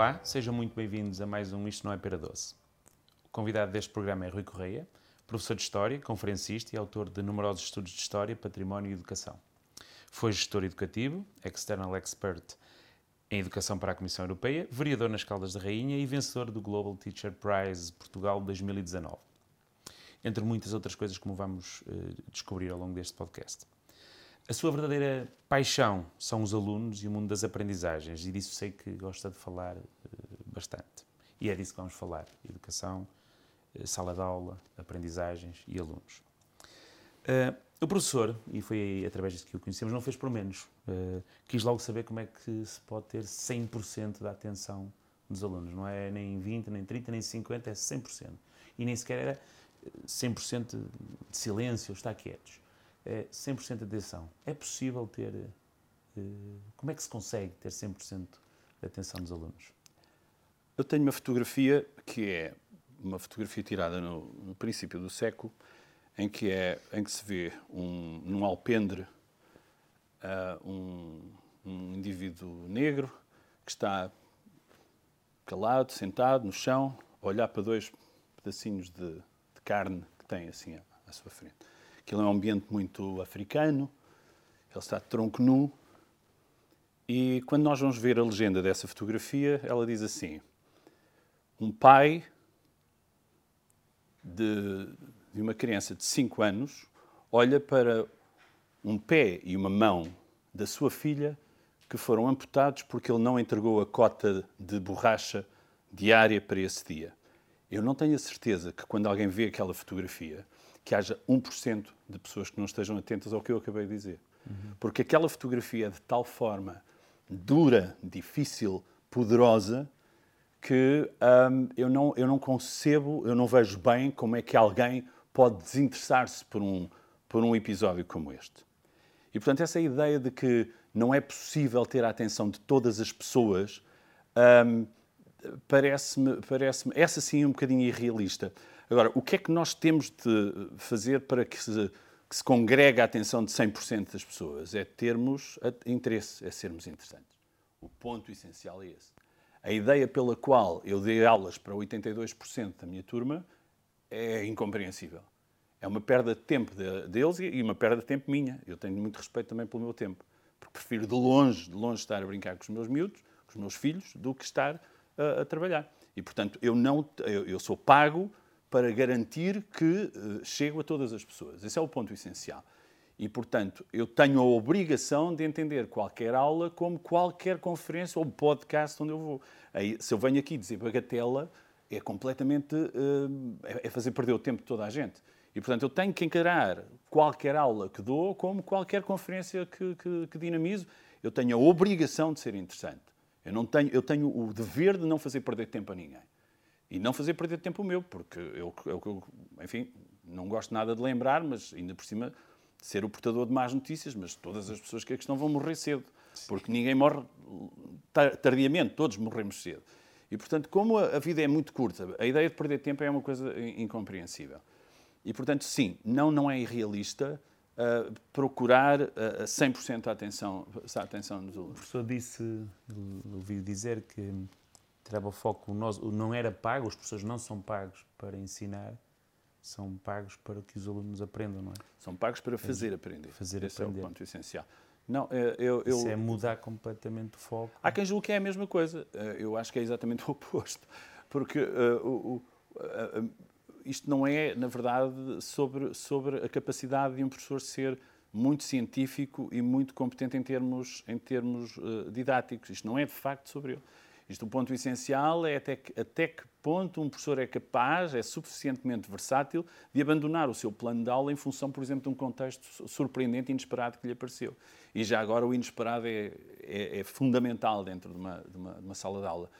Olá, sejam muito bem-vindos a mais um Isto Não é Pera Doce. O convidado deste programa é Rui Correia, professor de História, conferencista e autor de numerosos estudos de História, Património e Educação. Foi gestor educativo, external expert em Educação para a Comissão Europeia, vereador nas Caldas da Rainha e vencedor do Global Teacher Prize Portugal 2019. Entre muitas outras coisas como vamos uh, descobrir ao longo deste podcast. A sua verdadeira paixão são os alunos e o mundo das aprendizagens, e disso sei que gosta de falar uh, bastante. E é disso que vamos falar: educação, uh, sala de aula, aprendizagens e alunos. Uh, o professor, e foi através disso que o conhecemos, não fez por menos. quis logo saber como é que se pode ter 100% da atenção dos alunos. Não é nem 20, nem 30, nem 50, é 100%. E nem sequer era 100% de silêncio, estar quietos é 100% de atenção. É possível ter. Eh, como é que se consegue ter 100% de atenção dos alunos? Eu tenho uma fotografia que é uma fotografia tirada no, no princípio do século, em que, é, em que se vê um, num alpendre uh, um, um indivíduo negro que está calado, sentado no chão, a olhar para dois pedacinhos de, de carne que tem assim à, à sua frente. Aquilo é um ambiente muito africano, ele está de tronco nu. E quando nós vamos ver a legenda dessa fotografia, ela diz assim: Um pai de, de uma criança de 5 anos olha para um pé e uma mão da sua filha que foram amputados porque ele não entregou a cota de borracha diária para esse dia. Eu não tenho a certeza que quando alguém vê aquela fotografia, que haja 1% de pessoas que não estejam atentas ao que eu acabei de dizer. Uhum. Porque aquela fotografia é de tal forma dura, difícil, poderosa, que um, eu, não, eu não concebo, eu não vejo bem como é que alguém pode desinteressar-se por um, por um episódio como este. E, portanto, essa ideia de que não é possível ter a atenção de todas as pessoas um, parece-me, parece essa sim, um bocadinho irrealista. Agora, o que é que nós temos de fazer para que se, que se congregue a atenção de 100% das pessoas? É termos interesse, é sermos interessantes. O ponto essencial é esse. A ideia pela qual eu dei aulas para 82% da minha turma é incompreensível. É uma perda de tempo deles e uma perda de tempo minha. Eu tenho muito respeito também pelo meu tempo. Porque prefiro de longe, de longe estar a brincar com os meus miúdos, com os meus filhos, do que estar a, a trabalhar. E, portanto, eu, não, eu, eu sou pago para garantir que uh, chego a todas as pessoas. Esse é o ponto essencial. E, portanto, eu tenho a obrigação de entender qualquer aula como qualquer conferência ou podcast onde eu vou. Aí, se eu venho aqui dizer bagatela, é completamente. Uh, é fazer perder o tempo de toda a gente. E, portanto, eu tenho que encarar qualquer aula que dou como qualquer conferência que, que, que dinamizo. Eu tenho a obrigação de ser interessante. Eu, não tenho, eu tenho o dever de não fazer perder tempo a ninguém. E não fazer perder tempo o meu, porque eu, eu, eu, enfim, não gosto nada de lembrar, mas ainda por cima ser o portador de más notícias, mas todas as pessoas que aqui estão vão morrer cedo, porque ninguém morre tardiamente, todos morremos cedo. E, portanto, como a vida é muito curta, a ideia de perder tempo é uma coisa incompreensível. E, portanto, sim, não, não é irrealista uh, procurar uh, 100% a atenção, a atenção dos alunos. O professor disse, ouvi dizer que tirava o foco, o não era pago, os professores não são pagos para ensinar, são pagos para que os alunos aprendam, não é? São pagos para fazer aprender. Fazer Esse aprender. é o ponto essencial. Não, eh, eu, eu, Isso é mudar completamente o foco. Há quem julgue que é a mesma coisa. Eh, eu acho que é exatamente o oposto. Porque uh, o, uh, uh, isto não é, na verdade, sobre, sobre a capacidade de um professor ser muito científico e muito competente em termos, em termos didáticos. Isto não é, de facto, sobre ele. Isto, o ponto essencial é até que, até que ponto um professor é capaz, é suficientemente versátil, de abandonar o seu plano de aula em função, por exemplo, de um contexto surpreendente e inesperado que lhe apareceu. E já agora o inesperado é, é, é fundamental dentro de uma, de, uma, de uma, sala de aula.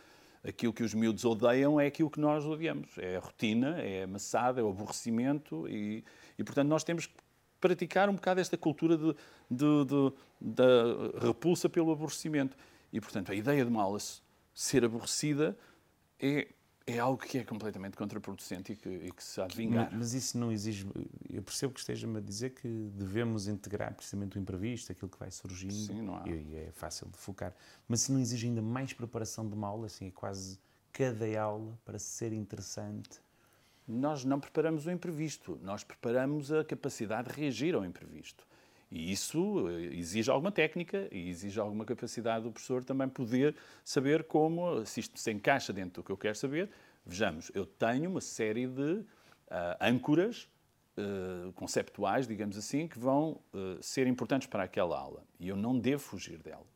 Aquilo que os miúdos odeiam é aquilo que nós odiamos. É a rotina, é a maçada, é o aborrecimento e, e portanto, nós temos que praticar um bocado esta cultura de, de, de, da repulsa pelo aborrecimento. E, portanto, a ideia de uma aula ser aborrecida é é algo que é completamente contraproducente e que, e que se há de vingar. Mas isso não exige. Eu percebo que esteja-me a dizer que devemos integrar precisamente o imprevisto, aquilo que vai surgindo. Sim, não há. E é fácil de focar. Mas se não exige ainda mais preparação de uma aula, assim, é quase cada aula para ser interessante. Nós não preparamos o imprevisto, nós preparamos a capacidade de reagir ao imprevisto. E isso eh, exige alguma técnica e exige alguma capacidade do professor também poder saber como, se isto se encaixa dentro do que eu quero saber. Vejamos, eu tenho uma série de uh, âncoras uh, conceptuais, digamos assim, que vão uh, ser importantes para aquela aula. E eu não devo fugir delas.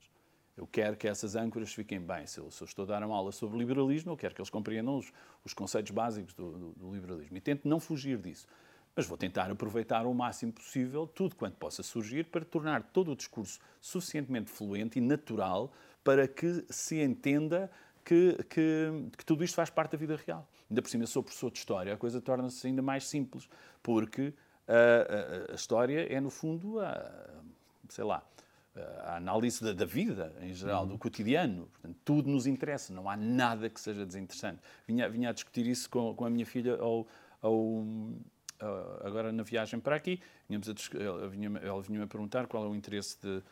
Eu quero que essas âncoras fiquem bem. Se eu, se eu estou a dar uma aula sobre liberalismo, eu quero que eles compreendam os, os conceitos básicos do, do, do liberalismo. E tento não fugir disso mas vou tentar aproveitar o máximo possível tudo quanto possa surgir para tornar todo o discurso suficientemente fluente e natural para que se entenda que, que, que tudo isto faz parte da vida real. Ainda por cima, sou professor de História, a coisa torna-se ainda mais simples, porque a, a, a, história é, no fundo, a, sei lá, a análise da, da vida, em geral, uhum. do cotidiano. Portanto, tudo nos interessa, não há nada que seja desinteressante. Vinha, vinha a discutir isso com, com a minha filha ao, ao ah, agora na viagem para aqui, ela vinha-me vinha perguntar qual é o interesse de.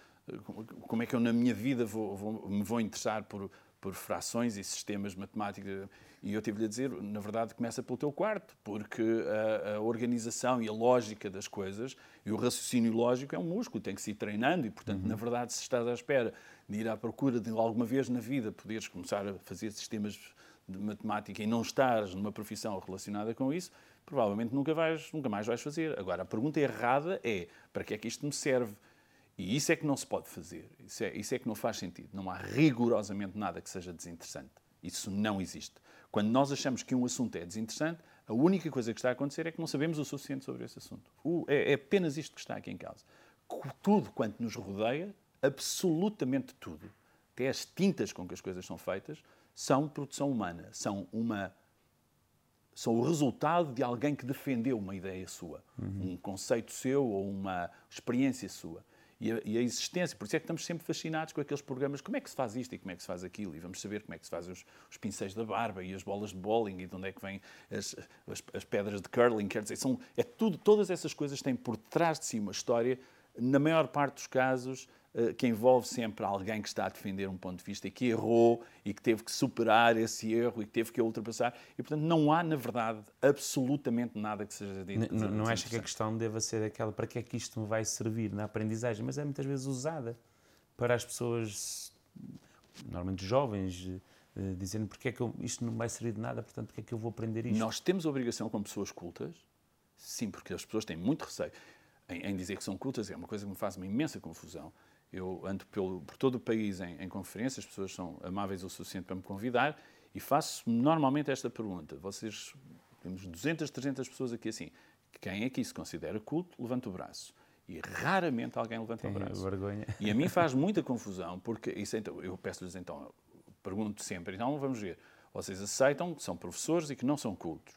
Como é que eu na minha vida vou, vou, me vou interessar por, por frações e sistemas matemáticos. E eu tive-lhe a dizer, na verdade, começa pelo teu quarto, porque a, a, organização e a lógica das coisas e o raciocínio lógico é um músculo, tem que se ir treinando e, portanto, uhum. na verdade, se estás à espera de ir à procura de alguma vez na vida poderes começar a fazer sistemas de matemática e não estares numa profissão relacionada com isso, provavelmente nunca, vais, nunca mais vais fazer. Agora, a pergunta errada é para que é que isto me serve? E isso é que não se pode fazer. Isso é, isso é que não faz sentido. Não há rigorosamente nada que seja desinteressante. Isso não existe. Quando nós achamos que um assunto é desinteressante, a única coisa que está a acontecer é que não sabemos o suficiente sobre esse assunto. é, é apenas isto que está aqui em causa. Tudo quanto nos rodeia, absolutamente tudo, até as tintas com que as coisas são feitas, são produção humana, são uma são o resultado de alguém que defendeu uma ideia sua, uhum. um conceito seu ou uma experiência sua. E a, e a, existência, por isso é que estamos sempre fascinados com aqueles programas, como é que se faz isto e como é que se faz aquilo, e vamos saber como é que se fazem os, os pincéis da barba e as bolas de bowling e de onde é que vêm as, as, as pedras de curling, quer dizer, são, é tudo, todas essas coisas têm por trás de si uma história, na maior parte dos casos, que envolve sempre alguém que está a defender um ponto de vista e que errou e que teve que superar esse erro e que teve que ultrapassar. E, portanto, não há, na verdade, absolutamente nada que seja dito. Não, não acha que a questão deva ser aquela para que é que isto me vai servir na aprendizagem, mas é muitas vezes usada para as pessoas, normalmente jovens, eh, dizendo porque é que eu, isto não vai servir de nada, portanto, porque é que eu vou aprender isto? Nós temos a obrigação, como pessoas cultas, sim, porque as pessoas têm muito receio em, em dizer que são cultas, é uma coisa que me faz uma imensa confusão eu ando pelo, por todo o país em, em conferências, as pessoas são amáveis o suficiente para me convidar e faço normalmente esta pergunta. Vocês, temos 200, 300 pessoas aqui assim. Quem aqui se considera culto, levanta o braço. E raramente alguém levanta Tem o braço. vergonha. E a mim faz muita confusão, porque isso, então, eu peço-lhes então, pergunto sempre, então vamos ver, vocês aceitam que são professores e que não são cultos,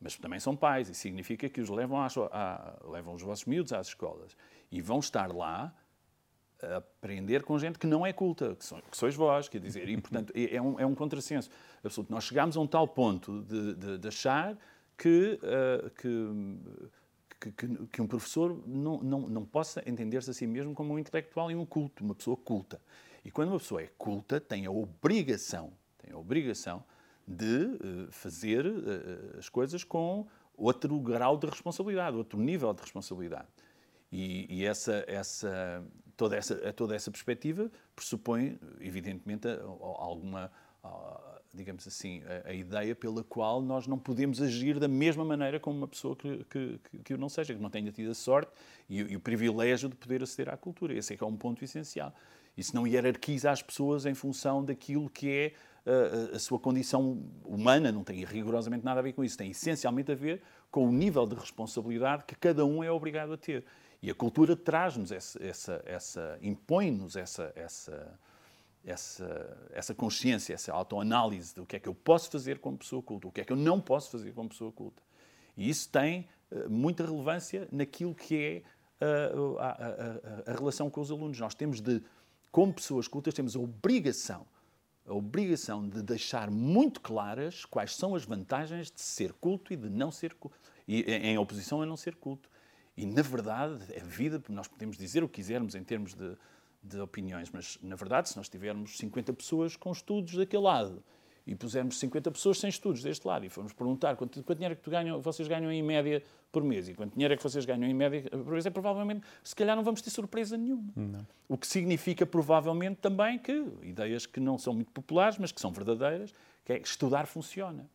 mas também são pais, e significa que os levam, às, a, levam os vossos miúdos às escolas e vão estar lá aprender com gente que não é culta, que, que sois vós, quer dizer, e portanto é, é um, é um contrassenso absoluto. Nós chegámos a um tal ponto de, de, de achar que, uh, que, que, que, um professor não, não, não possa entender-se a si mesmo como um intelectual e um culto, uma pessoa culta. E quando uma pessoa é culta, tem a obrigação, tem a obrigação de uh, fazer uh, as coisas com outro grau de responsabilidade, outro nível de responsabilidade. E, e essa, essa, toda, essa, toda essa perspectiva pressupõe, evidentemente, alguma, digamos assim, a, a, ideia pela qual nós não podemos agir da mesma maneira como uma pessoa que, que, que o não seja, que não tenha tido a sorte e, e, o privilégio de poder aceder à cultura. Esse é que é um ponto essencial. Isso não hierarquiza as pessoas em função daquilo que é a, a sua condição humana, não tem rigorosamente nada a ver com isso, tem essencialmente a ver com o nível de responsabilidade que cada um é obrigado a ter. E a cultura traz-nos essa, essa, essa impõe-nos essa, essa, essa, essa consciência, essa autoanálise do que é que eu posso fazer como pessoa culta, o que é que eu não posso fazer como pessoa culta. E isso tem uh, muita relevância naquilo que é uh, a, a, a, a, relação com os alunos. Nós temos de, como pessoas cultas, temos a obrigação a obrigação de deixar muito claras quais são as vantagens de ser culto e de não ser culto, e, em oposição a não ser culto. E, na verdade, a vida, nós podemos dizer o que quisermos em termos de, de opiniões, mas, na verdade, se nós tivermos 50 pessoas com estudos daquele lado e pusermos 50 pessoas sem estudos deste lado e formos perguntar quanto, quanto dinheiro é que tu ganham, vocês ganham em média por mês e quanto dinheiro é que vocês ganham em média por mês, é provavelmente, se calhar não vamos ter surpresa nenhuma. Não. O que significa provavelmente também que ideias que não são muito populares, mas que são verdadeiras, que é que estudar funciona.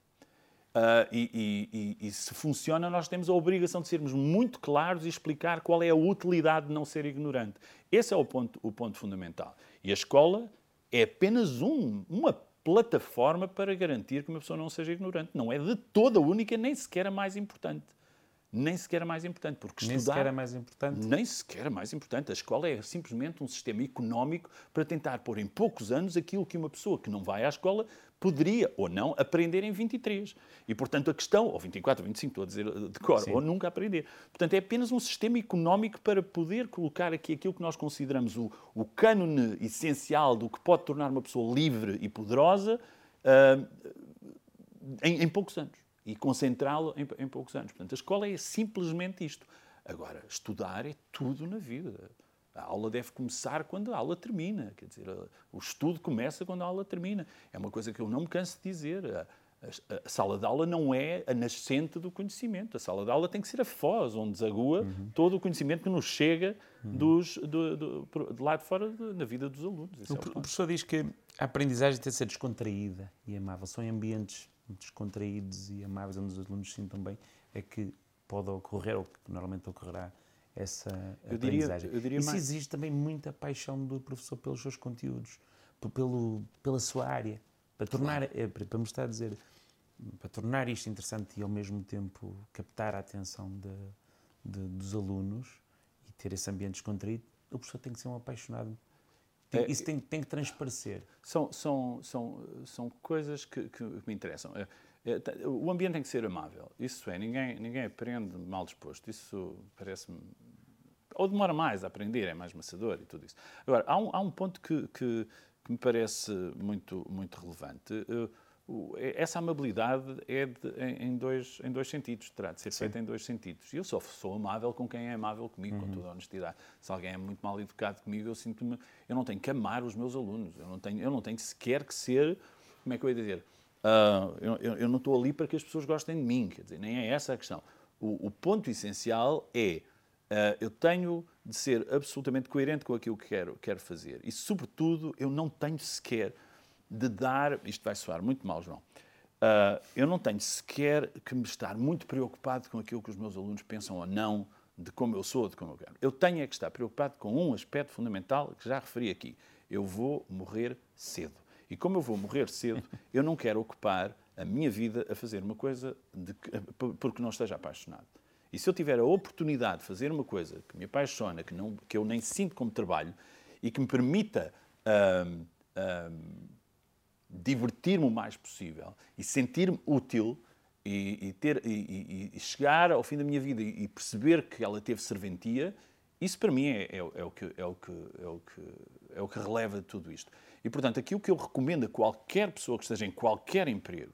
Uh, e, e, e, se funciona, nós temos a obrigação de sermos muito claros e explicar qual é a utilidade de não ser ignorante. Esse é o ponto, o ponto fundamental. E a escola é apenas um, uma plataforma para garantir que uma pessoa não seja ignorante. Não é de toda única, nem sequer a mais importante. Nem sequer a mais importante, porque nem estudar... Nem sequer a mais importante? Nem sequer a mais importante. A escola é simplesmente um sistema económico para tentar pôr em poucos anos aquilo que uma pessoa que não vai à escola poderia ou não aprender em 23. E, portanto, a questão, ou 24, ou 25, estou a dizer de cor, Sim. ou nunca aprender. Portanto, é apenas um sistema económico para poder colocar aqui aquilo que nós consideramos o, o cânone essencial do que pode tornar uma pessoa livre e poderosa uh, em, em, poucos anos. E concentrá-lo em, em poucos anos. Portanto, a escola é simplesmente isto. Agora, estudar é tudo na vida. A aula deve começar quando a aula termina. Quer dizer, o estudo começa quando a aula termina. É uma coisa que eu não me canso de dizer. A, a, a sala de aula não é a nascente do conhecimento. A sala de aula tem que ser a foz, onde desagua uhum. todo o conhecimento que nos chega uhum. dos, do, do, do, de lá de fora de, na vida dos alunos. O, é o, o professor diz que a aprendizagem tem de ser descontraída e amável. São ambientes descontraídos e amáveis onde os alunos se sintam bem. É que pode ocorrer, ou que normalmente ocorrerá, essa eu aprendizagem. Diria, eu diria Isso mais... exige também muita paixão do professor pelos seus conteúdos, pelo, pela sua área, para tornar, claro. É, para mostrar, dizer, para tornar isto interessante e ao mesmo tempo captar a atenção de, de, dos alunos e ter esse ambiente descontraído, o professor tem que ser um apaixonado. Tem, é, isso tem, tem que transparecer. São, são, são, são coisas que, que me interessam. É, é, o ambiente tem que ser amável. Isso é, ninguém, ninguém aprende mal disposto. Isso parece-me. Ou demora mais a aprender, é mais maçador e tudo isso. Agora, há um, há um ponto que, que, que me parece muito, muito relevante. É, essa amabilidade é de, em, dois, em dois sentidos, terá de ser feita em dois sentidos. Eu só sou amável com quem é amável comigo, uhum. com toda a honestidade. Se alguém é muito mal educado comigo, eu sinto-me. Eu não tenho que amar os meus alunos, eu não tenho, eu não tenho sequer que ser. Como é que eu ia dizer? Uh, eu, eu, não estou ali para que as pessoas gostem de mim, quer dizer, nem é essa a questão. O, o ponto essencial é eu tenho de ser absolutamente coerente com aquilo que quero, quero fazer. E, sobretudo, eu não tenho sequer de dar. Isto vai soar muito mal, João. Uh, eu não tenho sequer que me estar muito preocupado com aquilo que os meus alunos pensam ou não de como eu sou, de como eu quero. Eu tenho é que estar preocupado com um aspecto fundamental que já referi aqui. Eu vou morrer cedo. E como eu vou morrer cedo, eu não quero ocupar a minha vida a fazer uma coisa de, porque não esteja apaixonado. E se eu tiver a oportunidade de fazer uma coisa que me apaixona, que, não, que eu nem sinto como trabalho e que me permita hum, hum, divertir-me o mais possível e sentir-me útil e, e ter, e, e, chegar ao fim da minha vida e perceber que ela teve serventia, isso para mim é, é, é, o, que, é, o, que, é, o, que, é o que releva tudo isto. E, portanto, aquilo que eu recomendo a qualquer pessoa que esteja em qualquer emprego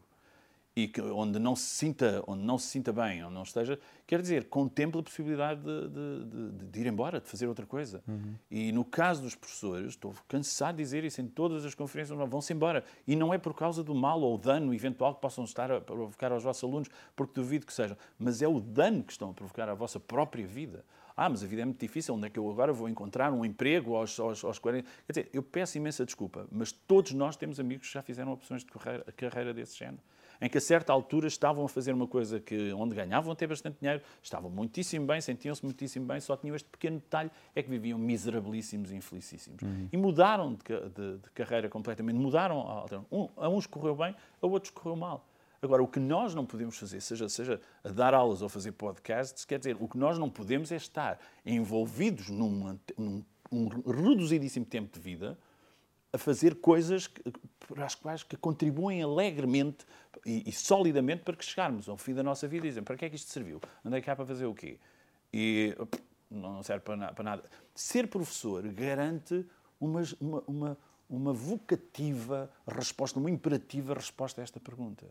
e que, onde, não se sinta, onde não se sinta bem, onde não esteja, quer dizer, contemple a possibilidade de, de, de, de ir embora, de fazer outra coisa. Uhum. E no caso dos professores, estou cansado de dizer isso em todas as conferências, vão-se embora. E não é por causa do mal ou dano eventual que possam estar a provocar aos vossos alunos, porque duvido que sejam, mas é o dano que estão a provocar à vossa própria vida. Ah, mas a vida é muito difícil, onde é que eu agora vou encontrar um emprego aos, aos, aos 40? Quer dizer, eu peço imensa desculpa, mas todos nós temos amigos que já fizeram opções de carreira, carreira desse género em que a certa altura estavam a fazer uma coisa que onde ganhavam até bastante dinheiro, estavam muitíssimo bem, sentiam-se muitíssimo bem, só tinham este pequeno detalhe, é que viviam miserabilíssimos e infelicíssimos. Uhum. E mudaram de, de, de, carreira completamente, mudaram, um, a uns correu bem, a outros correu mal. Agora, o que nós não podemos fazer, seja, seja a dar aulas ou fazer podcasts, quer dizer, o que nós não podemos é estar envolvidos num, num um reduzidíssimo tempo de vida a fazer coisas que, para as quais que contribuem alegremente e, e, solidamente para que chegarmos ao fim da nossa vida e dizem para que é que isto serviu? Andei cá para fazer o quê? E não serve para, para nada. Ser professor garante uma, uma, uma uma vocativa resposta, uma imperativa resposta a esta pergunta.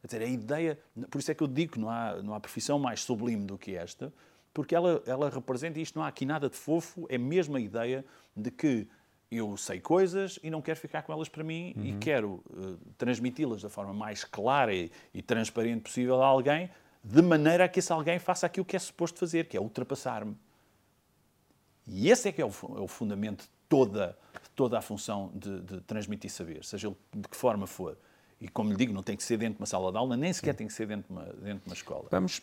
Quer dizer, a ideia, por isso é que eu digo que não há, não há profissão mais sublime do que esta, porque ela, ela representa isto, não há aqui nada de fofo, é mesmo a ideia de que eu sei coisas e não quero ficar com elas para mim uhum. e quero uh, transmiti-las da forma mais clara e, e, transparente possível a alguém, de maneira a que esse alguém faça aquilo que é suposto fazer, que é ultrapassar-me. E esse é que é o, é o fundamento de toda, toda a função de, de transmitir saber, seja de que forma for. E como lhe digo, não tem que ser dentro de uma sala de aula, nem sequer tem que ser dentro de uma, dentro de uma escola. Vamos,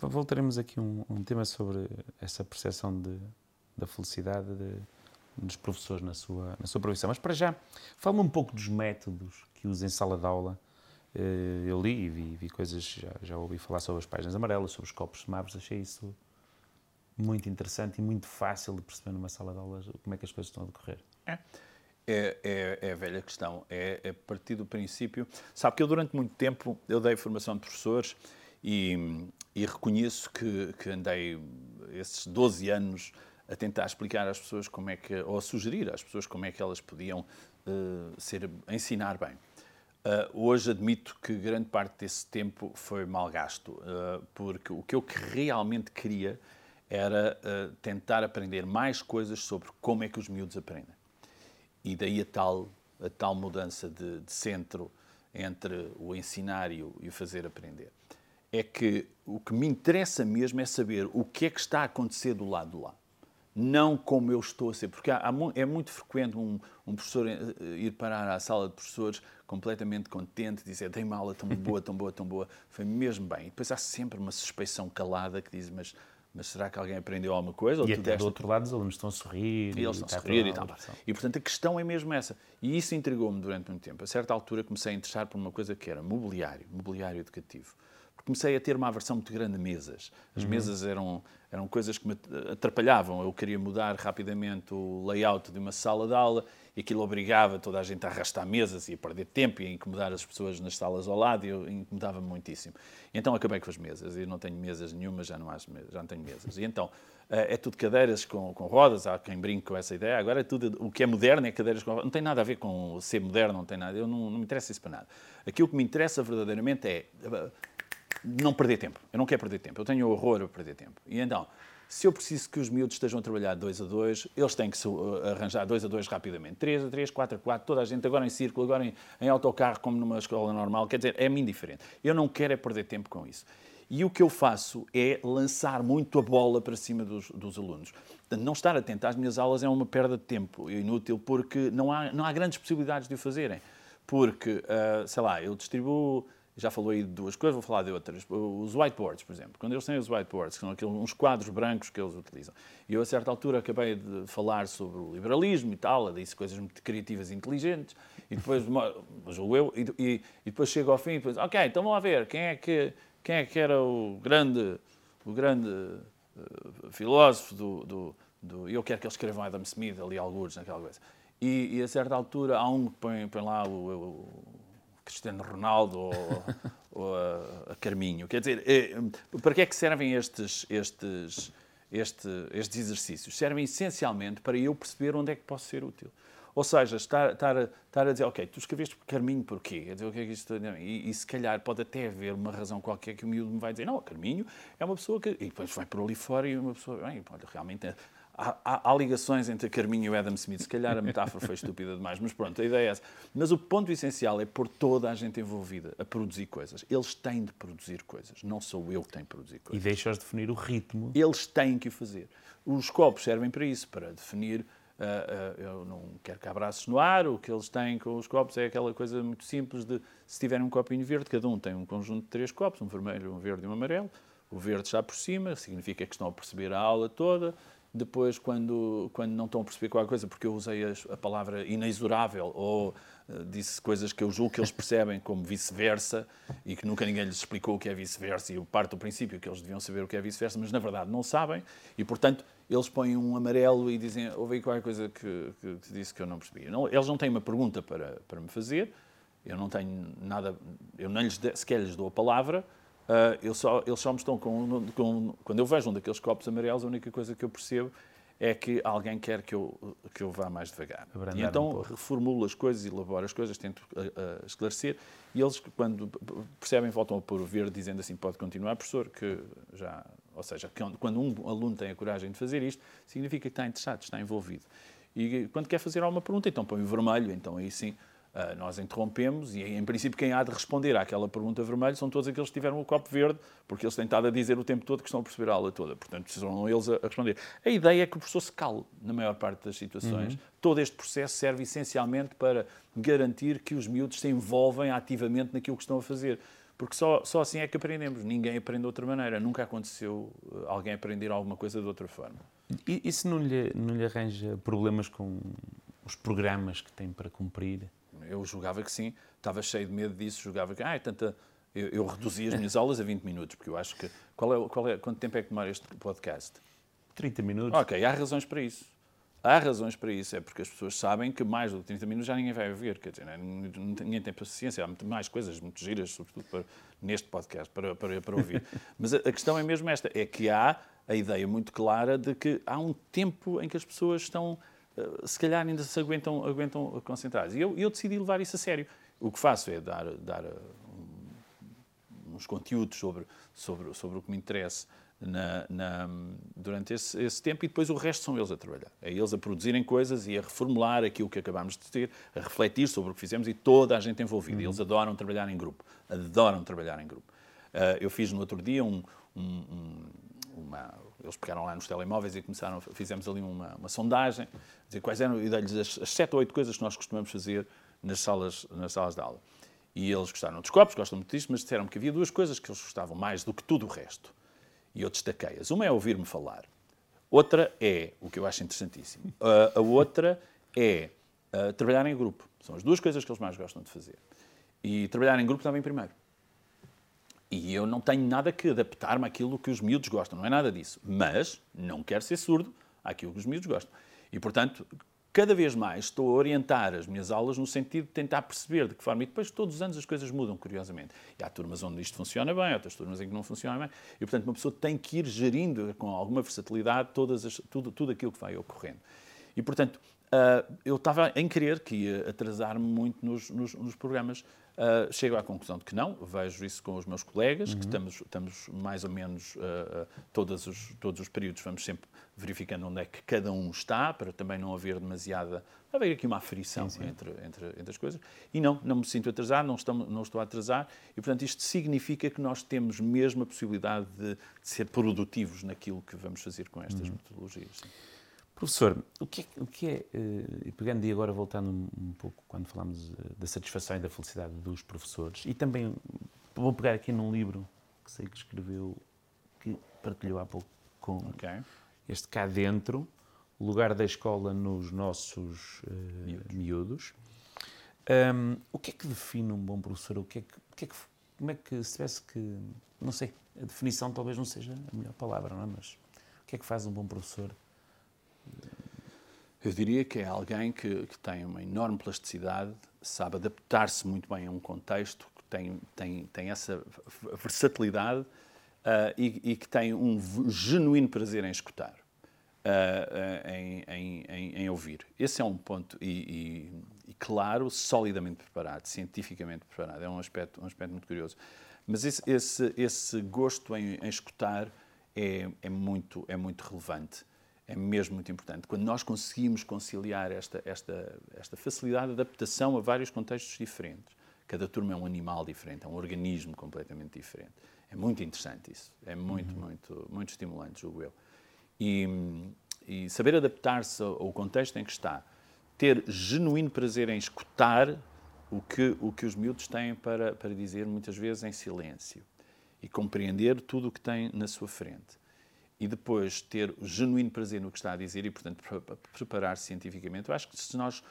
voltaremos aqui a um, um, tema sobre essa percepção de, da felicidade de, dos professores na sua, na sua profissão. Mas para já, fala-me um pouco dos métodos que usa em sala de aula. Eh, eu li e vi, vi coisas, já, já, ouvi falar sobre as páginas amarelas, sobre os copos semáforos, achei isso muito interessante e muito fácil de perceber numa sala de aulas como é que as coisas estão a decorrer. É. É, é, é, a velha questão. É, é partir do princípio. Sabe que eu, durante muito tempo, eu dei formação de professores e, e reconheço que, que, andei esses 12 anos a tentar explicar às pessoas como é que, ou a sugerir às pessoas como é que elas podiam uh, ser, ensinar bem. Uh, hoje admito que grande parte desse tempo foi mal gasto, uh, porque o que eu realmente queria era tentar aprender mais coisas sobre como é que os miúdos aprendem. E daí a tal, a tal mudança de, de centro entre o ensinar e o, e o fazer aprender. É que o que me interessa mesmo é saber o que é que está a acontecer do lado de lá não como eu estou a ser. Porque há, há, é muito frequente um, um, professor eh, ir parar à sala de professores completamente contente, dizer tem uma aula tão boa, tão boa, tão boa, foi mesmo bem. E depois há sempre uma suspeição calada que diz, mas mas será que alguém aprendeu alguma coisa? E até do outro lado os alunos estão a sorrir. E eles estão a sorrir e tal. E, portanto, a questão é mesmo essa. E isso intrigou-me durante muito tempo. A certa altura comecei a interessar por uma coisa que era mobiliário, mobiliário educativo. Comecei a ter uma aversão muito grande a mesas. As uhum. mesas eram, eram coisas que me atrapalhavam. Eu queria mudar rapidamente o layout de uma sala de aula e aquilo obrigava toda a gente a arrastar mesas e a perder tempo e a incomodar as pessoas nas salas ao lado e eu incomodava-me muitíssimo. E então acabei com as mesas e não tenho mesas nenhuma, já não, há, já não tenho mesas. E então eh, é tudo cadeiras com, com rodas, há quem brinque com essa ideia. Agora é tudo, o que é moderno é cadeiras com rodas. Não tem nada a ver com ser moderno, não tem nada. Eu não, não me interessa isso para nada. Aquilo que me interessa verdadeiramente é eh, não perder tempo. Eu não quero perder tempo. Eu tenho horror a perder tempo. E então, se eu preciso que os miúdos estejam a trabalhar 2 a 2, eles têm que se uh, arranjar 2 a 2 rapidamente. 3 a 3, 4 a 4, toda a gente agora em círculo, agora em, em autocarro, como numa escola normal. Quer dizer, é-me indiferente. Eu não quero é perder tempo com isso. E o que eu faço é lançar muito a bola para cima dos, dos alunos. Portanto, não estar atento às minhas aulas é uma perda de tempo inútil, porque não há, não há grandes possibilidades de o fazerem. Porque, uh, sei lá, eu distribuo já falou aí de duas coisas, vou falar de outras. Os whiteboards, por exemplo. Quando eles têm os whiteboards, que são aqueles, uns quadros brancos que eles utilizam. E eu, a certa altura, acabei de falar sobre o liberalismo e tal, disse coisas muito criativas e inteligentes, e depois, julgo eu, e, e, e, depois chego ao fim e depois, ok, então vamos lá ver, quem é que, quem é que era o grande, o grande uh, filósofo do, do, do, Eu quero que eles escrevam Adam Smith ali, alguns, naquela coisa. E, e, a certa altura há um que põe, põe lá o, o Cristiano Ronaldo ou, ou a, a, Carminho. Quer dizer, é, para que é que servem estes, estes, este, estes exercícios? Servem essencialmente para eu perceber onde é que posso ser útil. Ou seja, estar, estar, estar a dizer, ok, tu escreveste Carminho porquê? Dizer, o que é que isto... e, e se calhar pode até haver uma razão qualquer que o miúdo me vai dizer, não, Carminho é uma pessoa que... E depois vai por ali fora e uma pessoa, bem, pode, realmente Há, há, há, ligações entre Carminho e Adam Smith. Se calhar a metáfora foi estúpida demais, mas pronto, a ideia é essa. Mas o ponto essencial é pôr toda a gente envolvida a produzir coisas. Eles têm de produzir coisas, não sou eu que tenho de produzir coisas. E deixas definir o ritmo. Eles têm que o fazer. Os copos servem para isso, para definir. Uh, uh, eu não quero que abraços no ar, o que eles têm com os copos é aquela coisa muito simples de se tiverem um copinho verde, cada um tem um conjunto de três copos, um vermelho, um verde e um amarelo. O verde está por cima, significa que estão a perceber a aula toda depois, quando, quando não estão a perceber qualquer coisa, porque eu usei a, palavra inexorável ou uh, disse coisas que eu julgo que eles percebem como vice-versa e que nunca ninguém lhes explicou o que é vice-versa e eu parto do princípio que eles deviam saber o que é vice-versa, mas na verdade não sabem e, portanto, eles põem um amarelo e dizem houve qualquer coisa que, que, que disse que eu não percebi. Não, eles não têm uma pergunta para, para me fazer, eu não tenho nada, eu nem lhes, sequer lhes dou a palavra, Uh, só, eles só me estão com, com, Quando eu vejo um daqueles copos amarelos, a única coisa que eu percebo é que alguém quer que eu, que eu vá mais devagar. E então um reformulo as coisas, elaboro as coisas, tento a esclarecer e eles, quando percebem, voltam a pôr o verde, dizendo assim: pode continuar, professor, que já. Ou seja, que quando um aluno tem a coragem de fazer isto, significa que está interessado, está envolvido. E quando quer fazer alguma pergunta, então põe o vermelho, então aí sim nós interrompemos e, em princípio, quem há de responder àquela pergunta vermelha são todos aqueles que tiveram o copo verde, porque eles têm estado a dizer o tempo todo que estão a perceber a aula toda. Portanto, são eles a responder. A ideia é que o professor se cale, na maior parte das situações. Todo este processo serve essencialmente para garantir que os miúdos se envolvem ativamente naquilo que estão a fazer. Porque só, só assim é que aprendemos. Ninguém aprende de outra maneira. Nunca aconteceu ah, alguém aprender alguma coisa de outra forma. E isso não lhe, não lhe arranja problemas com os programas que tem para cumprir? Eu julgava que sim, estava cheio de medo disso, julgava que, ah, é tanta. Eu, eu reduzi as minhas aulas a 20 minutos, porque eu acho que. Qual é, qual é, quanto tempo é que demora este podcast? 30 minutos? Ok, há razões para isso. Há razões para isso, é porque as pessoas sabem que mais do que 30 minutos já ninguém vai ver, quer dizer, né? ninguém tem paciência, há muito mais coisas, muito giras, sobretudo para- neste podcast, para, para, para ouvir. Mas a, a questão é mesmo esta, é que há a ideia muito clara de que há um tempo em que as pessoas estão, se calhar ainda se aguentam, aguentam concentradas. E eu, eu decidi levar isso a sério. O que faço é dar, dar eh, uns conteúdos sobre, sobre, sobre o que me interessa na, na- durante esse, esse tempo e depois o resto são eles a trabalhar. É eles a produzirem coisas e a reformular aquilo que acabámos de ter, a refletir sobre o que fizemos e toda a gente envolvida. Eles adoram trabalhar em grupo. Adoram trabalhar em grupo. Ah, eu fiz no outro dia um, um- um- uma. Eles pegaram lá nos telemóveis e começaram, fizemos ali uma, uma sondagem, dizer quais eram, e dei-lhes as, as sete ou oito coisas que nós costumamos fazer nas salas, nas salas de aula. E eles gostaram dos copos, gostam muito disto, mas disseram que havia duas coisas que eles gostavam mais do que tudo o resto. E eu destaquei-as. Uma é ouvir-me falar. Outra é, o que eu acho interessantíssimo, a, a outra é ah, trabalhar em grupo. São as duas coisas que eles mais gostam de fazer. E trabalhar em grupo em primeiro. E eu não tenho nada que adaptar-me àquilo que os miúdos gostam, não é nada disso. Mas não quero ser surdo àquilo que os miúdos gostam. E, portanto, cada vez mais estou a orientar as minhas aulas no sentido de tentar perceber de que forma. E depois, todos os anos, as coisas mudam, curiosamente. E há turmas onde isto funciona bem, outras turmas em que não funciona bem. E, portanto, uma pessoa tem que ir gerindo com alguma versatilidade todas as- tudo, tudo aquilo que vai ocorrendo. E, portanto, ah, eu estava em querer que ia atrasar-me muito nos, nos- nos programas. Ah, chego à conclusão de que não, vejo isso com os meus colegas, que estamos, estamos mais ou menos ah, ah, todos, os, todos os períodos, vamos sempre verificando onde é que cada um está, para também não haver demasiada. haver aqui uma aflição Entre, entre, entre as coisas. E não, não me sinto atrasado, não, estamos, não estou a atrasar, e portanto isto significa que nós temos mesmo a possibilidade de, de ser produtivos naquilo que vamos fazer com estas metodologias. sim. Professor, o que é, o que é eh, e pegando e agora voltando um, um pouco quando falamos eh, da satisfação e da felicidade dos professores, e também vou pegar aqui num livro que sei que escreveu, que partilhou há pouco com Ok? este cá dentro, o lugar da escola nos nossos eh, miúdos. Hum, o que é que define um bom professor? O que é que, que é que- como é que se tivesse que, não sei, a definição talvez não seja a melhor palavra, não é? Mas o que é que faz um bom professor? Eu diria que é alguém que, que tem uma enorme plasticidade, sabe adaptar-se muito bem a um contexto, tem, tem, tem essa versatilidade ah, e, e que tem um genuíno prazer em escutar, ah, ah, em, em, em- em ouvir. Esse é um ponto, e, e- e, claro, solidamente preparado, cientificamente preparado. É um aspecto, um aspecto muito curioso. Mas esse, esse, esse gosto em escutar é, é, muito, é muito relevante. É mesmo muito importante. Quando nós conseguimos conciliar esta, esta, esta facilidade de adaptação a vários contextos diferentes. Cada turma é um animal diferente, é um organismo completamente diferente. É muito interessante isso. É muito, muito, muito estimulante, julgo eu. E, e saber adaptar-se ao contexto em que está, ter genuíno prazer em escutar o que, o que os miúdos têm para, para dizer, muitas vezes em silêncio, e compreender tudo o que tem na sua frente. E depois ter o genuíno prazer no que está a dizer e, portanto, pre- pre- preparar-se cientificamente. Eu acho que se nós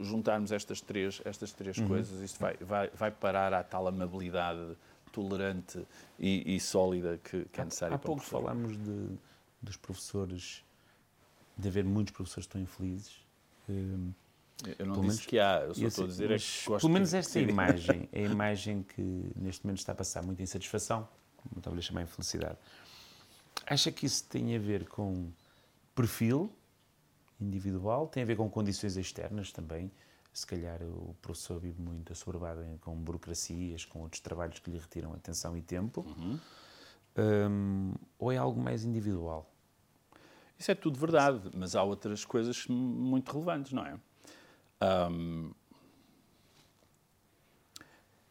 juntarmos estas três, estas três coisas, isto vai, vai, vai parar à tal amabilidade tolerante e, e sólida que, que é necessária Há para pouco professor. falámos de, dos professores, de haver muitos professores estão infelizes. Hum, Eu não Pelo disse menos- que há, eu só eu estou a dizer é que gosto Pelo menos que- esta Sim. imagem é a imagem que neste momento está a passar muita insatisfação, a chamar infelicidade. Acha que isso tem a ver com perfil individual, tem a ver com condições externas também. Se calhar o professor vive muito assoberbado com burocracias, com outros trabalhos que lhe retiram atenção e tempo. Uhum. Um, ou é algo mais individual? Isso é tudo verdade, mas há outras coisas muito relevantes, não é? Um,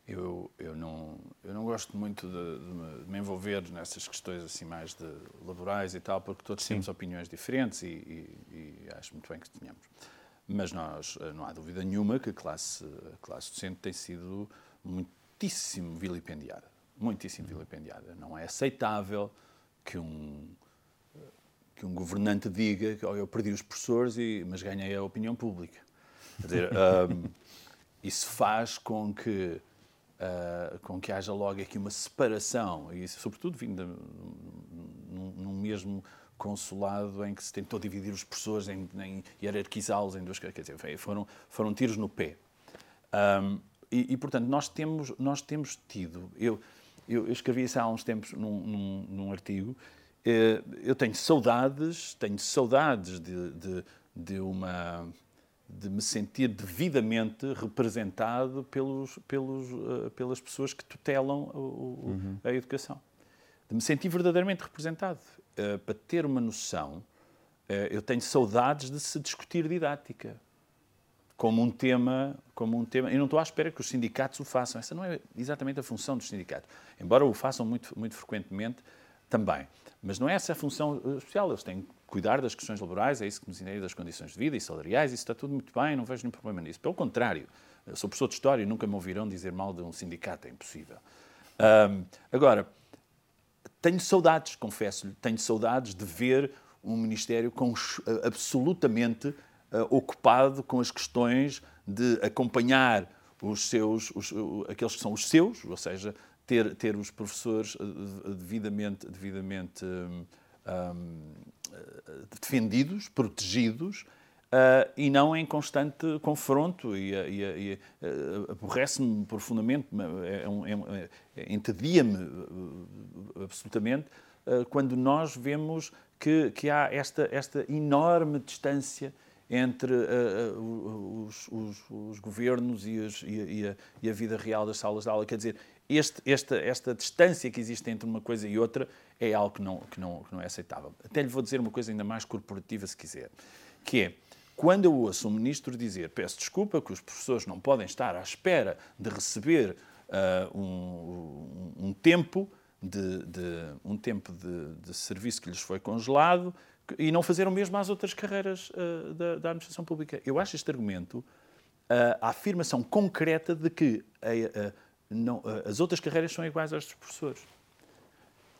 eu, eu, não, eu não gosto muito de, de, me, de, me, envolver nessas questões assim mais de laborais e tal, porque todos Sim. temos opiniões diferentes e, e, e, acho muito bem que tenhamos. Mas nós, eh, não há dúvida nenhuma que a classe, a classe docente tem sido muitíssimo vilipendiada. Muitíssimo uhum. vilipendiada. Não é aceitável que um, que um governante diga que oh, eu perdi os professores, e, mas ganhei a opinião pública. Quer dizer, um, isso faz com que uh, com que haja logo aqui uma separação, e sobretudo vindo num, mesmo consulado em que se tentou dividir os professores, em, em hierarquizá-los em duas quer dizer, foram, foram tiros no pé. Um, e, e, portanto, nós temos, nós temos tido, eu, eu, eu escrevi isso há uns tempos num, num, num artigo, eh, eu tenho saudades, tenho saudades de, de, de uma de me sentir devidamente representado pelos, pelos, uh, pelas pessoas que tutelam o, uhum. a educação. De me sentir verdadeiramente representado. Uh, para ter uma noção, uh, eu tenho saudades de se discutir didática como um tema, como um tema. Eu não estou à espera que os sindicatos o façam. Essa não é exatamente a função dos sindicatos, embora o façam muito, muito frequentemente também. Mas não é essa a função especial. Eles têm cuidar das questões laborais, é isso que nos entende, das condições de vida e salariais, isso está tudo muito bem, não vejo nenhum problema nisso. Pelo contrário, sou professor de História e nunca me ouvirão dizer mal de um sindicato, é impossível. Um, agora, tenho saudades, confesso-lhe, tenho saudades de ver um Ministério com, absolutamente uh, ocupado com as questões de acompanhar os seus, os, aqueles que são os seus, ou seja, ter, ter os professores devidamente, devidamente um, um, defendidos, protegidos, Uh, e não em constante confronto, e, e, e uh, aborrece-me profundamente, é, é, é, entedia-me uh, absolutamente, quando nós vemos que, que há esta, esta enorme distância entre os, os, os, governos e, as, a, e, a, vida real das salas de aula. Quer dizer, este, esta, esta distância que existe entre uma coisa e outra é algo que não, que, não, que não é aceitável. Até lhe vou dizer uma coisa ainda mais corporativa, se quiser, que é, quando eu ouço um ministro dizer, peço desculpa, que os professores não podem estar à espera de receber uh, um, um, tempo de, de um tempo de, de, serviço que lhes foi congelado e não fazer o mesmo às outras carreiras uh, da, da, administração pública. Eu acho este argumento uh, a afirmação concreta de que não, as outras carreiras são iguais às dos professores.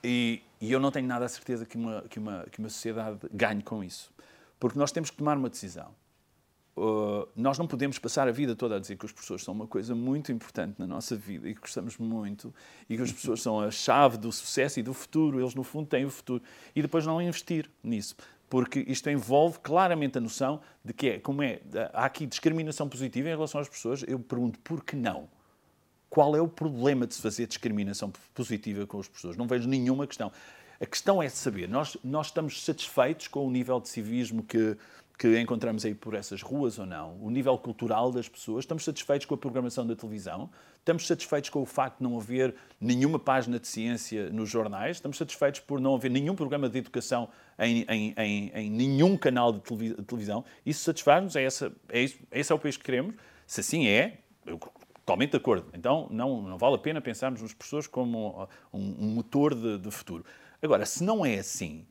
E, e, eu não tenho nada a certeza que uma, que, uma, que uma sociedade ganhe com isso. Porque nós temos que tomar uma decisão. Uh, nós não podemos passar a vida toda a dizer que os professores são uma coisa muito importante na nossa vida e que gostamos muito e que as pessoas são a chave do sucesso e do futuro, eles no fundo têm o futuro, e depois não investir nisso. Porque isto envolve claramente a noção de que é, como é, há aqui discriminação positiva em relação às pessoas, eu pergunto por que não? Qual é o problema de se fazer discriminação positiva com as pessoas? Não vejo nenhuma questão. A questão é saber, nós, nós estamos satisfeitos com o nível de civismo que, que encontramos aí por essas ruas ou não, o nível cultural das pessoas, estamos satisfeitos com a programação da televisão, estamos satisfeitos com o facto de não haver nenhuma página de ciência nos jornais, estamos satisfeitos por não haver nenhum programa de educação em, em, em, em nenhum canal de televisão. Isso satisfaz-nos? É, essa, é, isso, esse é o país que queremos? Se assim é, eu Totalmente de acordo. Então, não, não vale a pena pensarmos nos professores como um, um motor de, de, futuro. Agora, se não é assim,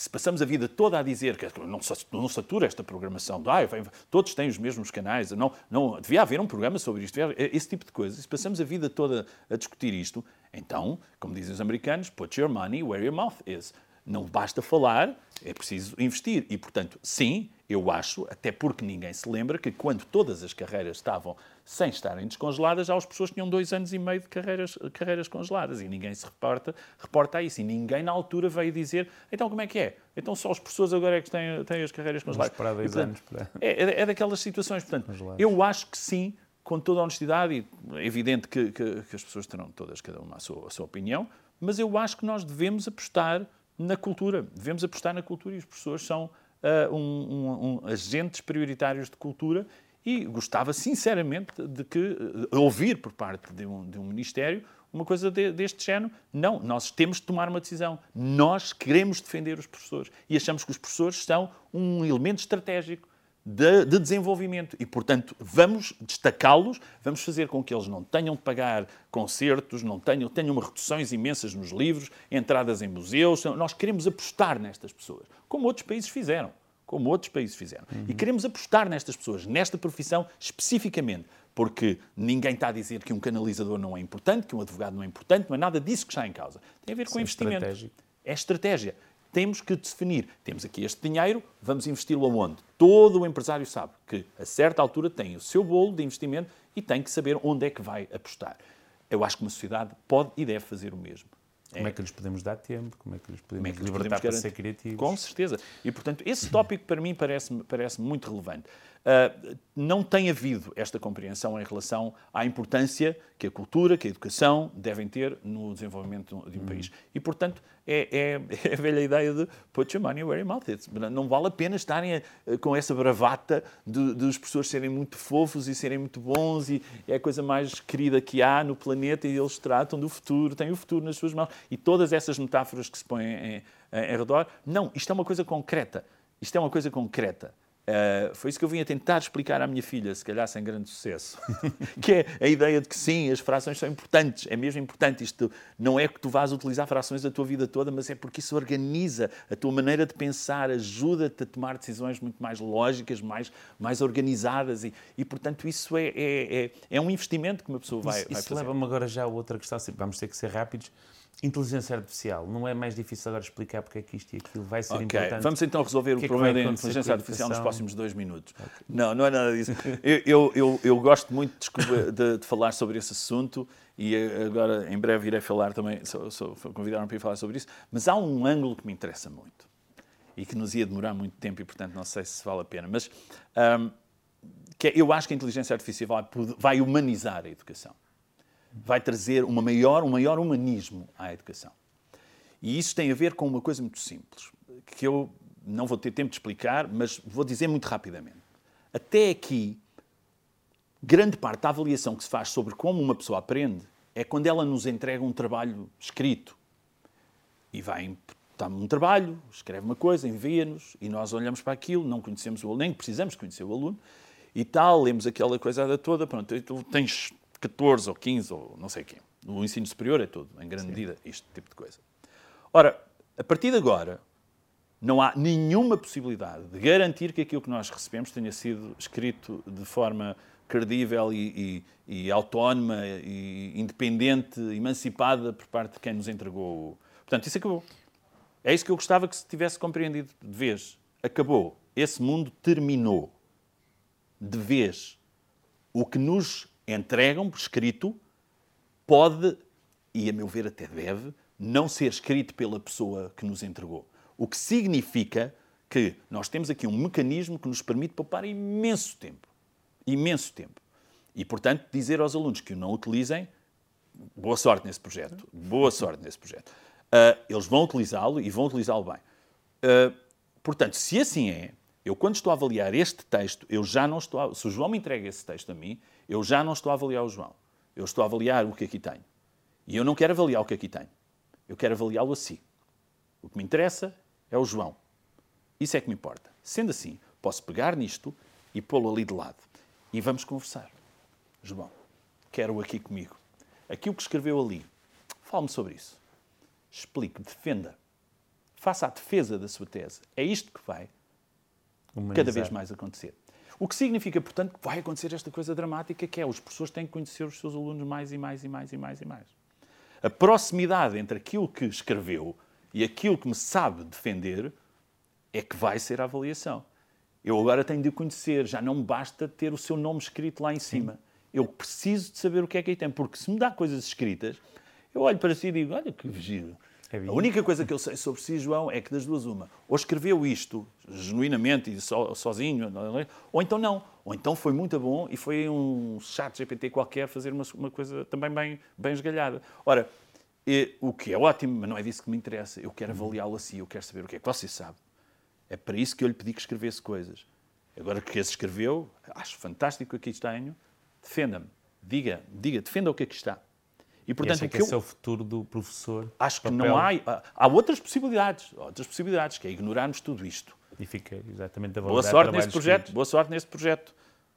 se passamos a vida toda a dizer que não, não satura esta programação, ah, todos têm os mesmos canais, não, não, devia haver um programa sobre isto, esse tipo de coisas, se passamos a vida toda a discutir isto, então, como dizem os americanos, put your money where your mouth is. Não basta falar, é preciso investir. E, portanto, sim, eu acho, até porque ninguém se lembra, que quando todas as carreiras estavam sem estarem descongeladas, já as pessoas tinham dois anos e meio de carreiras, carreiras congeladas e ninguém se reporta, reporta a isso. E ninguém na altura veio dizer, então como é que é? Então só as pessoas agora é que têm, têm as carreiras congeladas. Vamos dois portanto, anos para... é, é, é daquelas situações. Portanto, congeladas. eu acho que sim, com toda a honestidade, e é evidente que, que, que, as pessoas terão todas, cada uma a sua, a sua opinião, mas eu acho que nós devemos apostar na cultura. Devemos apostar na cultura e os professores são uh, um, um, agentes prioritários de cultura e gostava sinceramente de que uh, ouvir por parte de um, de um Ministério uma coisa de, deste género. Não, nós temos de tomar uma decisão. Nós queremos defender os professores e achamos que os professores são um elemento estratégico de, de desenvolvimento e, portanto, vamos destacá-los, vamos fazer com que eles não tenham de pagar concertos, não tenham, tenham reduções imensas nos livros, entradas em museus. Nós queremos apostar nestas pessoas, como outros países fizeram. Como outros países fizeram. Uhum. E queremos apostar nestas pessoas, nesta profissão especificamente, porque ninguém está a dizer que um canalizador não é importante, que um advogado não é importante, não é nada disso que está em causa. Tem a ver com é investimento. Estratégico. É estratégia. Temos que definir. Temos aqui este dinheiro, vamos investi-lo aonde? Todo o empresário sabe que, a certa altura, tem o seu bolo de investimento e tem que saber onde é que vai apostar. Eu acho que uma sociedade pode e deve fazer o mesmo. Como é, é que lhes podemos dar tempo? Como é que lhes podemos é que libertar podemos para ser criativos? Com certeza. E, portanto, esse tópico para mim parece, parece muito relevante. Uh, não tem havido esta compreensão em relação à importância que a cultura, que a educação devem ter no desenvolvimento de um país. E, portanto, é, é, é, a velha ideia de put your money where your mouth is. Não vale a pena estarem a, com essa bravata de, de, os professores serem muito fofos e serem muito bons e é a coisa mais querida que há no planeta e eles tratam do futuro, têm o futuro nas suas mãos. E todas essas metáforas que se põem em, em, em redor. Não, isto é uma coisa concreta. Isto é uma coisa concreta. Uh, foi isso que eu vim a tentar explicar à minha filha, se calhar sem grande sucesso. que é a ideia de que sim, as frações são importantes, é mesmo importante. Isto não é que tu vás utilizar frações a tua vida toda, mas é porque isso organiza a tua maneira de pensar, ajuda-te a tomar decisões muito mais lógicas, mais, mais organizadas. E, e portanto, isso é, é, é, é um investimento que uma pessoa vai, isso, vai fazer. Isso leva-me agora já a outra questão. Vamos ter que ser rápidos Inteligência artificial, não é mais difícil agora explicar porque é que isto e aquilo vai ser okay. importante? Vamos então resolver o, o é problema da inteligência artificial nos próximos dois minutos. Okay. Não, não é nada disso. eu, eu, eu, eu, gosto muito de, de, de, falar sobre esse assunto e agora em breve irei falar também, convidaram-me para ir falar sobre isso, mas há um ângulo que me interessa muito e que nos ia demorar muito tempo e, portanto, não sei se vale a pena, mas um, que é, eu acho que a inteligência artificial vai, vai humanizar a educação vai trazer uma maior, um maior humanismo à educação. E isso tem a ver com uma coisa muito simples, que eu não vou ter tempo de explicar, mas vou dizer muito rapidamente. Até aqui, grande parte da avaliação que se faz sobre como uma pessoa aprende é quando ela nos entrega um trabalho escrito. E vai dá-me um trabalho, escreve uma coisa, envia-nos, e nós olhamos para aquilo, não conhecemos o aluno, nem precisamos conhecer o aluno, e tal, lemos aquela coisa toda, pronto, tu tens 14 ou 15 ou não sei quem. O ensino superior é tudo, em grande Sim. medida, este tipo de coisa. Ora, a partir de agora, não há nenhuma possibilidade de garantir que aquilo que nós recebemos tenha sido escrito de forma credível e, e, e autónoma e independente, emancipada por parte de quem nos entregou. Portanto, isso acabou. É isso que eu gostava que se tivesse compreendido de vez. Acabou. Esse mundo terminou. De vez. O que nos entregam por escrito, pode, e a meu ver até deve, não ser escrito pela pessoa que nos entregou. O que significa que nós temos aqui um mecanismo que nos permite poupar imenso tempo. Imenso tempo. E, portanto, dizer aos alunos que o não utilizem, boa sorte nesse projeto. Boa sorte nesse projeto. Uh, eles vão utilizá-lo e vão utilizá-lo bem. Uh, portanto, se assim é, eu quando estou a avaliar este texto, eu já não estou a... Se o João me entrega esse texto a mim, eu já não estou a avaliar o João. Eu estou a avaliar o que aqui tenho. E eu não quero avaliar o que aqui tenho. Eu quero avaliá-lo a si. O que me interessa é o João. Isso é que me importa. Sendo assim, posso pegar nisto e pô-lo ali de lado. E vamos conversar. João, quero-o aqui comigo. Aquilo que escreveu ali, fale-me sobre isso. Explique, defenda. Faça a defesa da sua tese. É isto que vai Humanizar. cada vez mais acontecer. O que significa, portanto, que vai acontecer esta coisa dramática que é os professores têm que conhecer os seus alunos mais e mais e mais e mais e mais. A proximidade entre aquilo que escreveu e aquilo que me sabe defender é que vai ser a avaliação. Eu agora tenho de conhecer, já não me basta ter o seu nome escrito lá em cima. Sim. Eu preciso de saber o que é que aí tem, porque se me dá coisas escritas, eu olho para si e digo: olha que giro. É a única coisa que eu sei sobre si, João, é que das duas uma. Ou escreveu isto genuinamente e so, sozinho, ou então não. Ou então foi muito bom e foi um chat GPT qualquer fazer uma, uma coisa também bem, bem esgalhada. Ora, e, o que é ótimo, mas não é disso que me interessa. Eu quero avaliá-lo assim, eu quero saber o que é que você sabe. É para isso que eu lhe pedi que escrevesse coisas. Agora que esse escreveu, acho fantástico aqui tenho, defenda-me, diga, diga, defenda o que aqui está. E, portanto, e que, esse eu... é o futuro do professor? Acho que papel... não há. Há outras possibilidades, outras possibilidades, que é ignorarmos tudo isto. E fica exatamente a boa sorte nesse projeto, Boa sorte nesse projeto.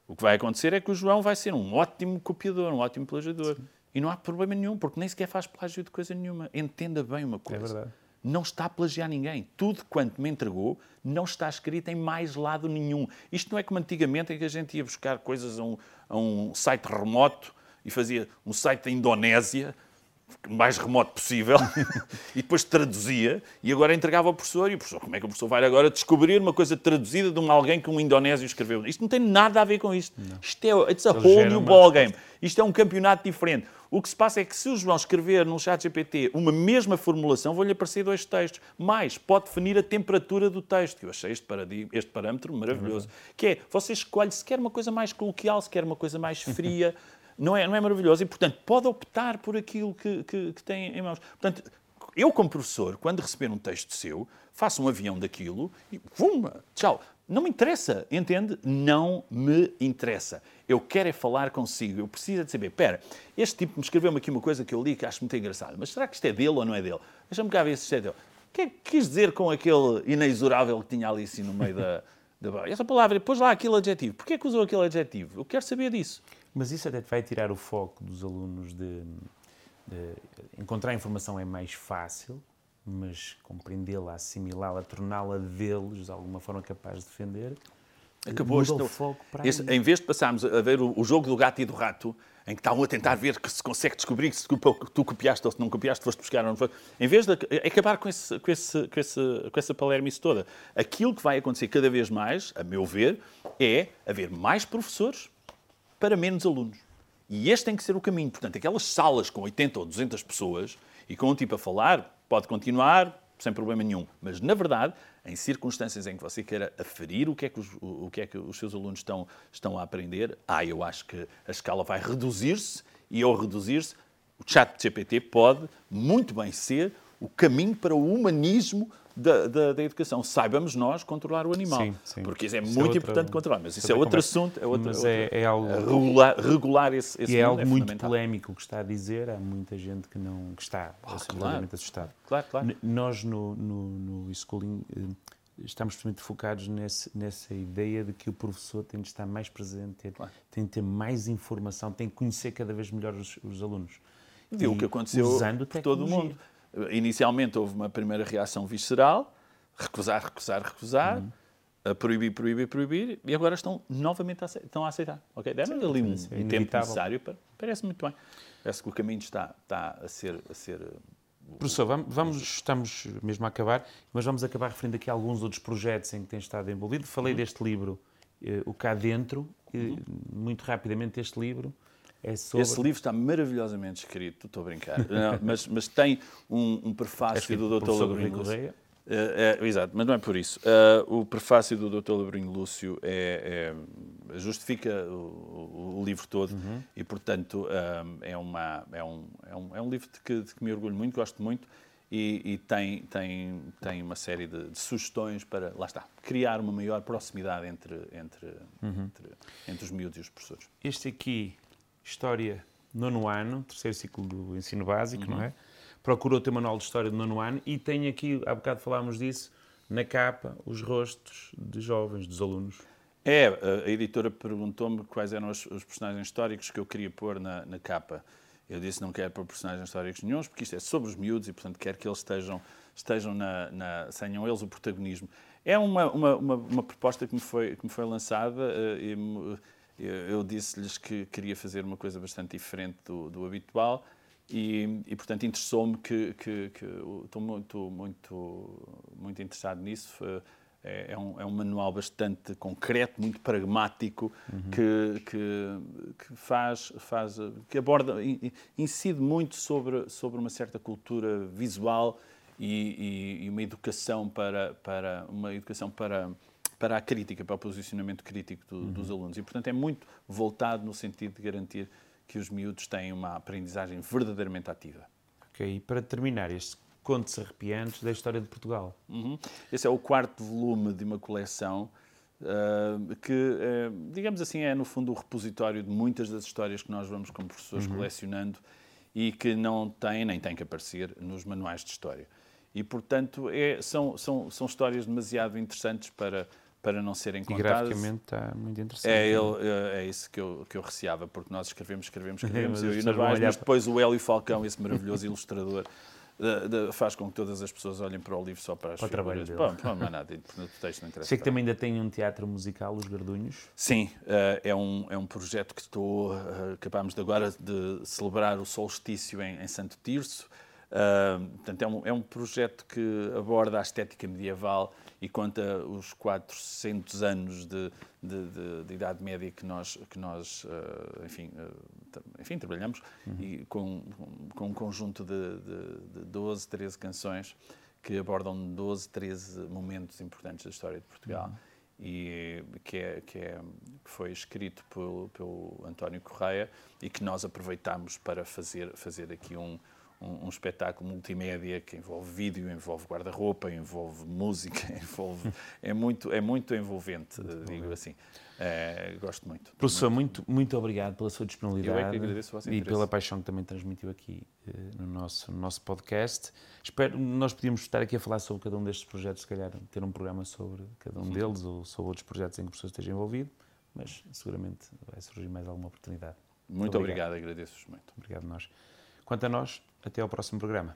O que vai acontecer é que o João vai ser um ótimo copiador, um ótimo plagiador. Sim. E não há problema nenhum, porque nem sequer faz plágio de coisa nenhuma. Entenda bem uma coisa. É verdade. Não está a plagiar ninguém. Tudo quanto me entregou não está escrito em mais lado nenhum. Isto não é como antigamente em que a gente ia buscar coisas a um, a um site remoto e fazia um site da Indonésia mais remoto possível e depois traduzia e agora entregava ao professor e o professor, como é que o professor vai agora descobrir uma coisa traduzida de um alguém que um indonésio escreveu? Isto não tem nada a ver com isto. Não. Isto é it's a Eles whole new ballgame. Isto é um campeonato diferente. O que se passa é que se o João escrever no chat GPT uma mesma formulação, vão-lhe aparecer dois textos. Mais, pode definir a temperatura do texto. Eu achei este, este parâmetro maravilhoso. Que é, você escolhe se quer uma coisa mais coloquial, se quer uma coisa mais fria, não é, não é maravilhoso? E, portanto, pode optar por aquilo que, que, que tem em mãos. Portanto, eu, como professor, quando receber um texto seu, faço um avião daquilo e vum, tchau. Não me interessa, entende? Não me interessa. Eu quero é falar consigo. Eu preciso de saber, espera, este tipo me escreveu-me aqui uma coisa que eu li que acho muito engraçada, mas será que isto é dele ou não é dele? Deixa-me cá ver se isto é dele. O que é que quis dizer com aquele inexorável que tinha ali assim no meio da... da... Essa palavra, pôs lá aquele adjetivo. Porquê é que usou aquele adjetivo? Eu quero saber disso. Mas isso até vai tirar o foco dos alunos de, de encontrar informação é mais fácil, mas compreendê-la, assimilá-la, torná-la deles de alguma forma capaz de defender. Acabou este, o foco para esse, Em vez de passarmos a ver o, o, jogo do gato e do rato, em que está um a tentar ver que se consegue descobrir se tu copiaste ou se não copiaste, foste buscar ou não foste, em vez de acabar com, esse, com, esse, com, esse, com essa palermice toda, aquilo que vai acontecer cada vez mais, a meu ver, é haver mais professores para menos alunos. E este tem que ser o caminho. Portanto, aquelas salas com 80 ou 200 pessoas e com um tipo a falar, pode continuar sem problema nenhum. Mas, na verdade, em circunstâncias em que você queira aferir o que é que os, o que é que os seus alunos estão, estão a aprender, ah, eu acho que a escala vai reduzir-se e, ao reduzir-se, o chat de GPT pode muito bem ser o caminho para o humanismo da, da, da, educação. Saibamos nós controlar o animal. Sim, sim. Porque isso é isso muito é importante controlar. Mas isso é outro conversa. assunto. É outro, mas é, é algo... Regular, regular esse, esse E é algo é muito polémico o que está a dizer. Há muita gente que, não, que está ah, claro. assustado. Claro, claro. nós, no, no, no schooling, eh, estamos muito focados nesse, nessa ideia de que o professor tem de estar mais presente, tem, claro. tem de ter mais informação, tem de conhecer cada vez melhor os, os alunos. Viu o que aconteceu por todo o mundo. Inicialmente houve uma primeira reação visceral, recusar, recusar, recusar, uhum. proibir, proibir, proibir, e agora estão novamente a aceitar. Estão a aceitar okay? Deram ali um, é um tempo necessário para. Parece muito bem. Parece que o caminho está, está a ser. A ser uh, Professor, vamos, vamos, estamos mesmo a acabar, mas vamos acabar referindo aqui a alguns outros projetos em que tem estado envolvido. Falei uhum. deste livro, uh, O Cá Dentro, uhum. muito rapidamente este livro é sobre... Esse livro está maravilhosamente escrito, estou a brincar, não, mas, mas, tem um, um prefácio do Dr. Labrinho Lúcio. É, é, exato, mas não é por isso. Uh, o prefácio do Dr. Labrinho Lúcio é, é, justifica o, o, livro todo uhum. e, portanto, uh, é, uma, é, um, é, um, é um livro de que, de que me orgulho muito, gosto muito e, e tem, tem, tem uma série de, de, sugestões para, lá está, criar uma maior proximidade entre, entre, uhum. entre, entre os miúdos e os professores. Este aqui História nono ano, terceiro ciclo do ensino básico, uhum. não é? Procurou ter manual de História do nono ano e tem aqui, há bocado falámos disso, na capa, os rostos de jovens, dos alunos. É, a editora perguntou-me quais eram os, os, personagens históricos que eu queria pôr na, na capa. Eu disse não quero pôr personagens históricos nenhums, porque isto é sobre os miúdos e, portanto, quero que eles estejam, estejam na, na tenham eles o protagonismo. É uma, uma, uma, uma, proposta que me foi, que me foi lançada uh, e, eu, eu disse-lhes que queria fazer uma coisa bastante diferente do, do habitual e, e portanto, interessou-me que, que, que, estou muito, muito, muito interessado nisso. É, é, um, é um manual bastante concreto, muito pragmático, uhum. que, que, que, faz, faz, que aborda, incide muito sobre, sobre uma certa cultura visual e, e, e uma educação para, para uma educação para para a crítica, para o posicionamento crítico do, uhum. dos alunos. E, portanto, é muito voltado no sentido de garantir que os miúdos têm uma aprendizagem verdadeiramente ativa. Ok, e para terminar este contos arrepiantes da história de Portugal. Uhum. Esse é o quarto volume de uma coleção uh, que, uh, digamos assim, é no fundo o repositório de muitas das histórias que nós vamos como professores uhum. colecionando e que não têm nem têm que aparecer nos manuais de história. E, portanto, é, são, são, são histórias demasiado interessantes para, para não serem contadas. E graficamente está muito interessante. É, ele, é, é isso que eu, que eu receava, porque nós escrevemos, escrevemos, escrevemos, eu e o Navais, mas depois o Hélio Falcão, esse maravilhoso ilustrador, de, de, faz com que todas as pessoas olhem para o livro só para as para figuras. Pô, não, não é nada, o texto não interessa. Sei que também ainda tem um teatro musical, Os Gardunhos. Sim, uh, é, um, é um projeto que estou, acabámos de agora de celebrar o solstício em, em Santo Tirso, Uh, portanto, é um, é um projeto que aborda a estética medieval e conta os 400 anos de, de, de, de Idade Média que nós, que nós uh, enfim, uh, enfim, trabalhamos uhum. e com, com um conjunto de, de, 12, 13 canções que abordam 12, 13 momentos importantes da história de Portugal. Uhum. E que, é, que, é, que foi escrito pelo, pelo António Correia e que nós aproveitamos para fazer, fazer aqui um, um, um, espetáculo multimédia que envolve vídeo, envolve guarda-roupa, envolve música, envolve é muito é muito envolvente, muito digo bem. assim. É, gosto muito. Professor, muito, muito obrigado pela sua disponibilidade é e pela paixão que também transmitiu aqui uh, no, nosso, no nosso podcast. Espero, nós podíamos estar aqui a falar sobre cada um destes projetos, se calhar ter um programa sobre cada um deles ou sobre outros projetos em que o professor esteja envolvido, mas seguramente vai surgir mais alguma oportunidade. Muito, obrigado, obrigado agradeço-vos muito. Obrigado nós. Quanto a nós, até ao próximo programa.